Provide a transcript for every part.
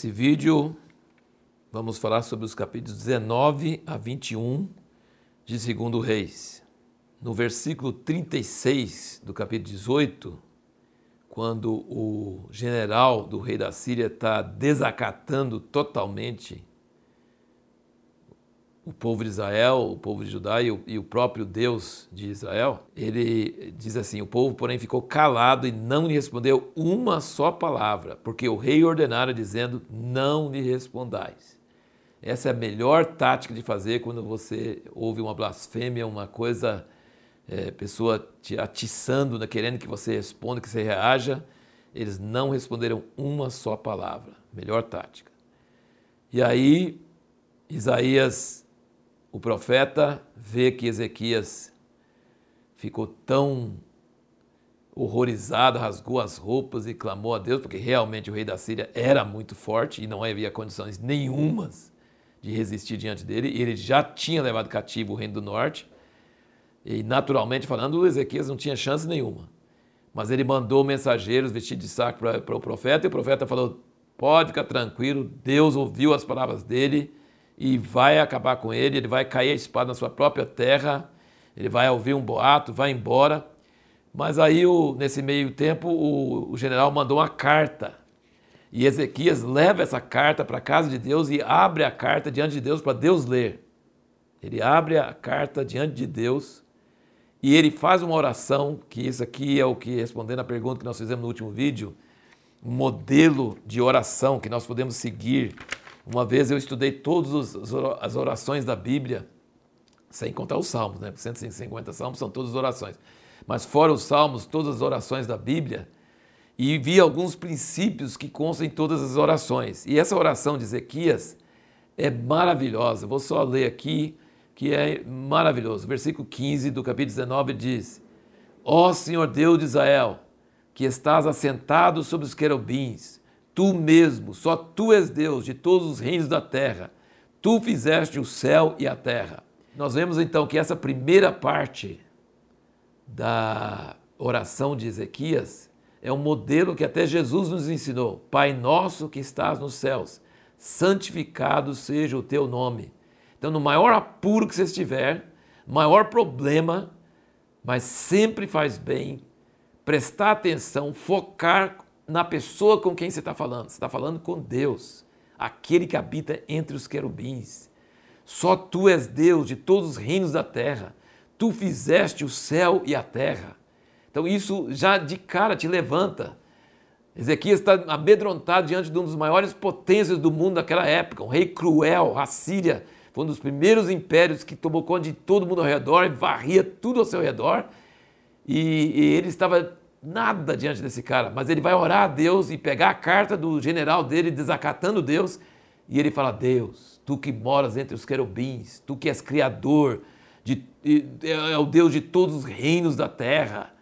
Nesse vídeo, vamos falar sobre os capítulos 19 a 21 de 2 Reis. No versículo 36 do capítulo 18, quando o general do rei da Síria está desacatando totalmente o povo de Israel, o povo de Judá e o, e o, próprio Deus de Israel, ele diz assim: O povo, porém, ficou calado e não lhe respondeu uma só palavra, porque o rei ordenara, dizendo: Não lhe respondais. Essa é a melhor tática de fazer quando você ouve uma blasfêmia, uma coisa, é, pessoa te atiçando, né, querendo que você responda, que você reaja. Eles não responderam uma só palavra. Melhor tática. E aí, Isaías o profeta vê que Ezequias ficou tão horrorizado, rasgou as roupas e clamou a Deus, porque realmente o rei da Síria era muito forte e não havia condições nenhumas de resistir diante dele. E ele já tinha levado cativo o reino do norte. E naturalmente falando, Ezequias não tinha chance nenhuma. Mas ele mandou mensageiros vestidos de saco para o profeta, e o profeta falou: Pode ficar tranquilo, Deus ouviu as palavras dele e vai acabar com ele, ele vai cair a espada na sua própria terra, ele vai ouvir um boato, vai embora. Mas aí, o, nesse meio tempo, o, o general mandou uma carta. E Ezequias leva essa carta para a casa de Deus e abre a carta diante de Deus para Deus ler. Ele abre a carta diante de Deus e ele faz uma oração, que isso aqui é o que, respondendo a pergunta que nós fizemos no último vídeo, um modelo de oração que nós podemos seguir uma vez eu estudei todas as orações da Bíblia, sem contar os salmos, né? 150 salmos são todas as orações. Mas fora os salmos, todas as orações da Bíblia, e vi alguns princípios que constam em todas as orações. E essa oração de Ezequias é maravilhosa. Vou só ler aqui, que é maravilhoso. Versículo 15 do capítulo 19 diz: Ó Senhor Deus de Israel, que estás assentado sobre os querubins, Tu mesmo, só tu és Deus de todos os reinos da terra. Tu fizeste o céu e a terra. Nós vemos então que essa primeira parte da oração de Ezequias é um modelo que até Jesus nos ensinou. Pai nosso que estás nos céus, santificado seja o teu nome. Então, no maior apuro que você estiver, maior problema, mas sempre faz bem prestar atenção, focar na pessoa com quem você está falando. Você está falando com Deus, aquele que habita entre os querubins. Só tu és Deus de todos os reinos da terra. Tu fizeste o céu e a terra. Então isso já de cara te levanta. Ezequias está amedrontado diante de um dos maiores potências do mundo naquela época, um rei cruel, a Síria, foi um dos primeiros impérios que tomou conta de todo mundo ao redor varria tudo ao seu redor. E, e ele estava nada diante desse cara, mas ele vai orar a Deus e pegar a carta do general dele desacatando Deus e ele fala: Deus, tu que moras entre os querubins, tu que és criador, de, é o Deus de todos os reinos da terra.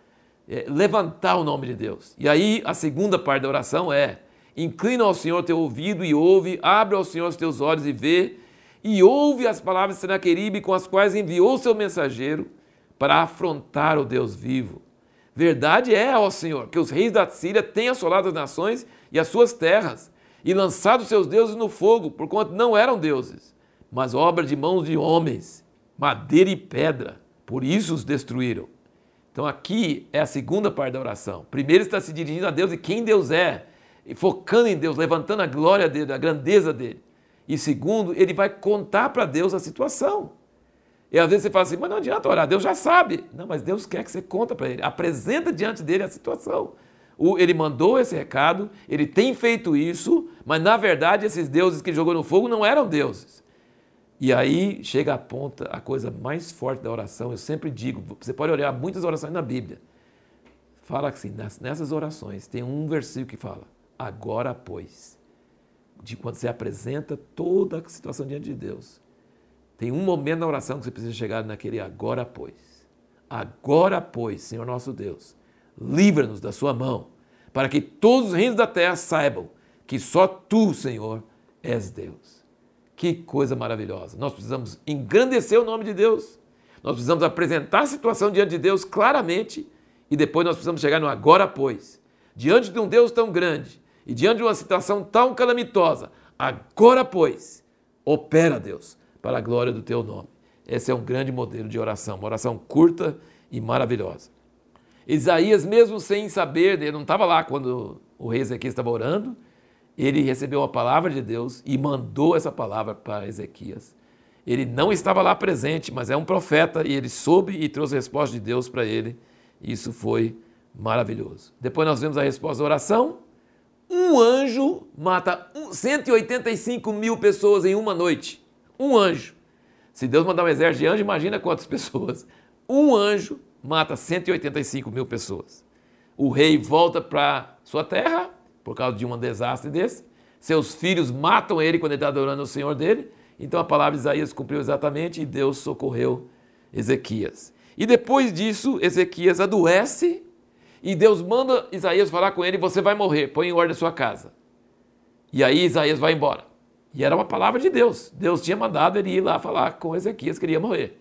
É, levantar o nome de Deus. E aí a segunda parte da oração é: inclina ao Senhor teu ouvido e ouve, abre ao Senhor os teus olhos e vê, e ouve as palavras de Senaqueribe com as quais enviou seu mensageiro para afrontar o Deus vivo Verdade é, ó Senhor, que os reis da Síria têm assolado as nações e as suas terras, e lançado seus deuses no fogo, porquanto não eram deuses, mas obra de mãos de homens, madeira e pedra, por isso os destruíram. Então aqui é a segunda parte da oração. Primeiro está se dirigindo a Deus e quem Deus é, focando em Deus, levantando a glória dele, a grandeza dele. E segundo, ele vai contar para Deus a situação. E às vezes você fala assim, mas não adianta orar, Deus já sabe. Não, mas Deus quer que você conta para Ele, apresenta diante dele a situação. O, ele mandou esse recado, ele tem feito isso, mas na verdade esses deuses que jogou no fogo não eram deuses. E aí chega a ponta, a coisa mais forte da oração, eu sempre digo, você pode olhar muitas orações na Bíblia. Fala assim, nessas orações tem um versículo que fala, agora pois, de quando você apresenta toda a situação diante de Deus tem um momento na oração que você precisa chegar naquele agora, pois. Agora, pois, Senhor nosso Deus, livra-nos da sua mão, para que todos os reinos da terra saibam que só tu, Senhor, és Deus. Que coisa maravilhosa. Nós precisamos engrandecer o nome de Deus. Nós precisamos apresentar a situação diante de Deus claramente e depois nós precisamos chegar no agora, pois. Diante de um Deus tão grande E diante de uma situação tão calamitosa, agora, pois, opera, Deus, para a glória do teu nome. Esse é um grande modelo de oração, uma oração curta e maravilhosa. Isaías, mesmo sem saber, ele não estava lá quando o rei Ezequias estava orando, ele recebeu a palavra de Deus e mandou essa palavra para Ezequias. Ele não estava lá presente, mas é um profeta e ele soube e trouxe a resposta de Deus para ele. Isso foi maravilhoso. Depois nós vemos a resposta da oração. Um anjo mata 185 mil pessoas em uma noite. Um anjo. Se Deus mandar um exército de anjos, imagina quantas pessoas. Um anjo mata 185 mil pessoas. O rei volta para sua terra por causa de um desastre desse. Seus filhos matam ele quando ele está adorando o Senhor dele. Então a palavra de Isaías cumpriu exatamente e Deus socorreu Ezequias. E depois disso, Ezequias adoece e Deus manda Isaías falar com ele: Você vai morrer, põe em ordem a sua casa. E aí Isaías vai embora. E era uma palavra de Deus. Deus tinha mandado ele ir lá falar com Ezequias que ele ia morrer.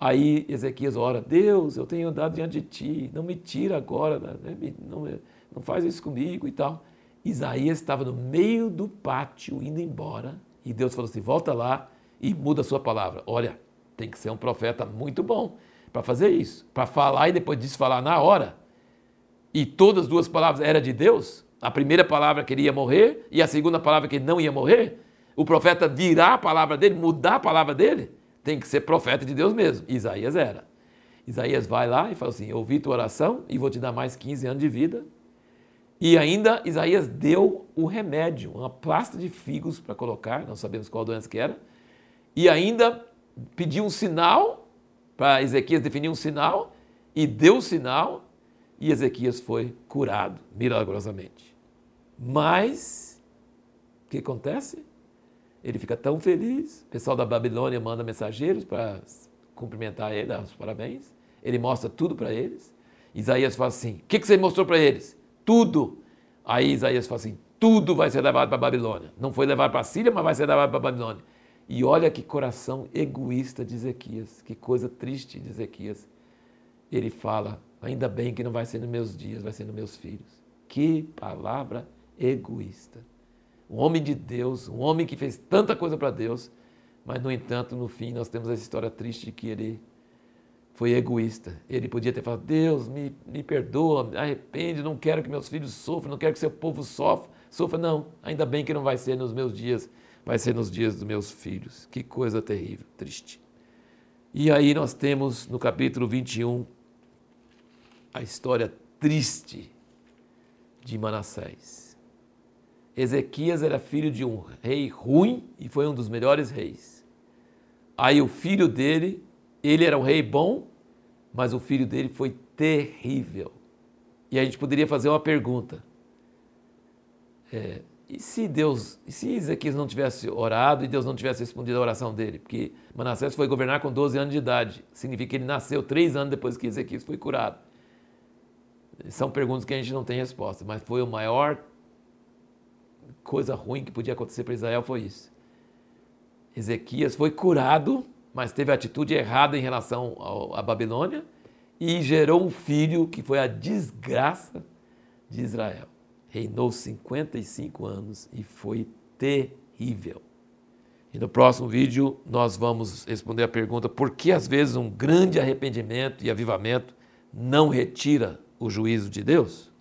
Aí Ezequias ora: Deus, eu tenho andado diante de ti, não me tira agora, né? não, não faz isso comigo e tal. Isaías estava no meio do pátio indo embora e Deus falou assim: volta lá e muda a sua palavra. Olha, tem que ser um profeta muito bom para fazer isso, para falar e depois disso falar na hora e todas as duas palavras eram de Deus, a primeira palavra que ele ia morrer e a segunda palavra que ele não ia morrer, o profeta virar a palavra dele, mudar a palavra dele, tem que ser profeta de Deus mesmo. Isaías era. Isaías vai lá e fala assim: ouvi tua oração e vou te dar mais 15 anos de vida. E ainda Isaías deu o remédio, uma plasta de figos para colocar, não sabemos qual doença que era, e ainda pediu um sinal para Ezequias definir um sinal, e deu o sinal, e Ezequias foi curado milagrosamente. Mas, o que acontece? Ele fica tão feliz, o pessoal da Babilônia manda mensageiros para cumprimentar ele, dar os parabéns. Ele mostra tudo para eles. Isaías fala assim: O que, que você mostrou para eles? Tudo. Aí Isaías fala assim: Tudo vai ser levado para a Babilônia. Não foi levado para a Síria, mas vai ser levado para a Babilônia. E olha que coração egoísta de Ezequias, que coisa triste de Ezequias. Ele fala: Ainda bem que não vai ser nos meus dias, vai ser nos meus filhos. Que palavra egoísta. Um homem de Deus, um homem que fez tanta coisa para Deus, mas no entanto, no fim, nós temos essa história triste de que ele foi egoísta. Ele podia ter falado: Deus, me, me perdoa, me arrepende, não quero que meus filhos sofram, não quero que seu povo sofra. sofra. Não, ainda bem que não vai ser nos meus dias, vai ser nos dias dos meus filhos. Que coisa terrível, triste. E aí nós temos no capítulo 21 a história triste de Manassés. Ezequias era filho de um rei ruim e foi um dos melhores reis. Aí o filho dele, ele era um rei bom, mas o filho dele foi terrível. E a gente poderia fazer uma pergunta. É, e se Deus, e se Ezequias não tivesse orado e Deus não tivesse respondido a oração dele? Porque Manassés foi governar com 12 anos de idade. Significa que ele nasceu três anos depois que Ezequias foi curado. São perguntas que a gente não tem resposta, mas foi o maior coisa ruim que podia acontecer para Israel foi isso. Ezequias foi curado, mas teve atitude errada em relação à Babilônia e gerou um filho que foi a desgraça de Israel. Reinou 55 anos e foi terrível. E no próximo vídeo nós vamos responder a pergunta por que às vezes um grande arrependimento e avivamento não retira o juízo de Deus?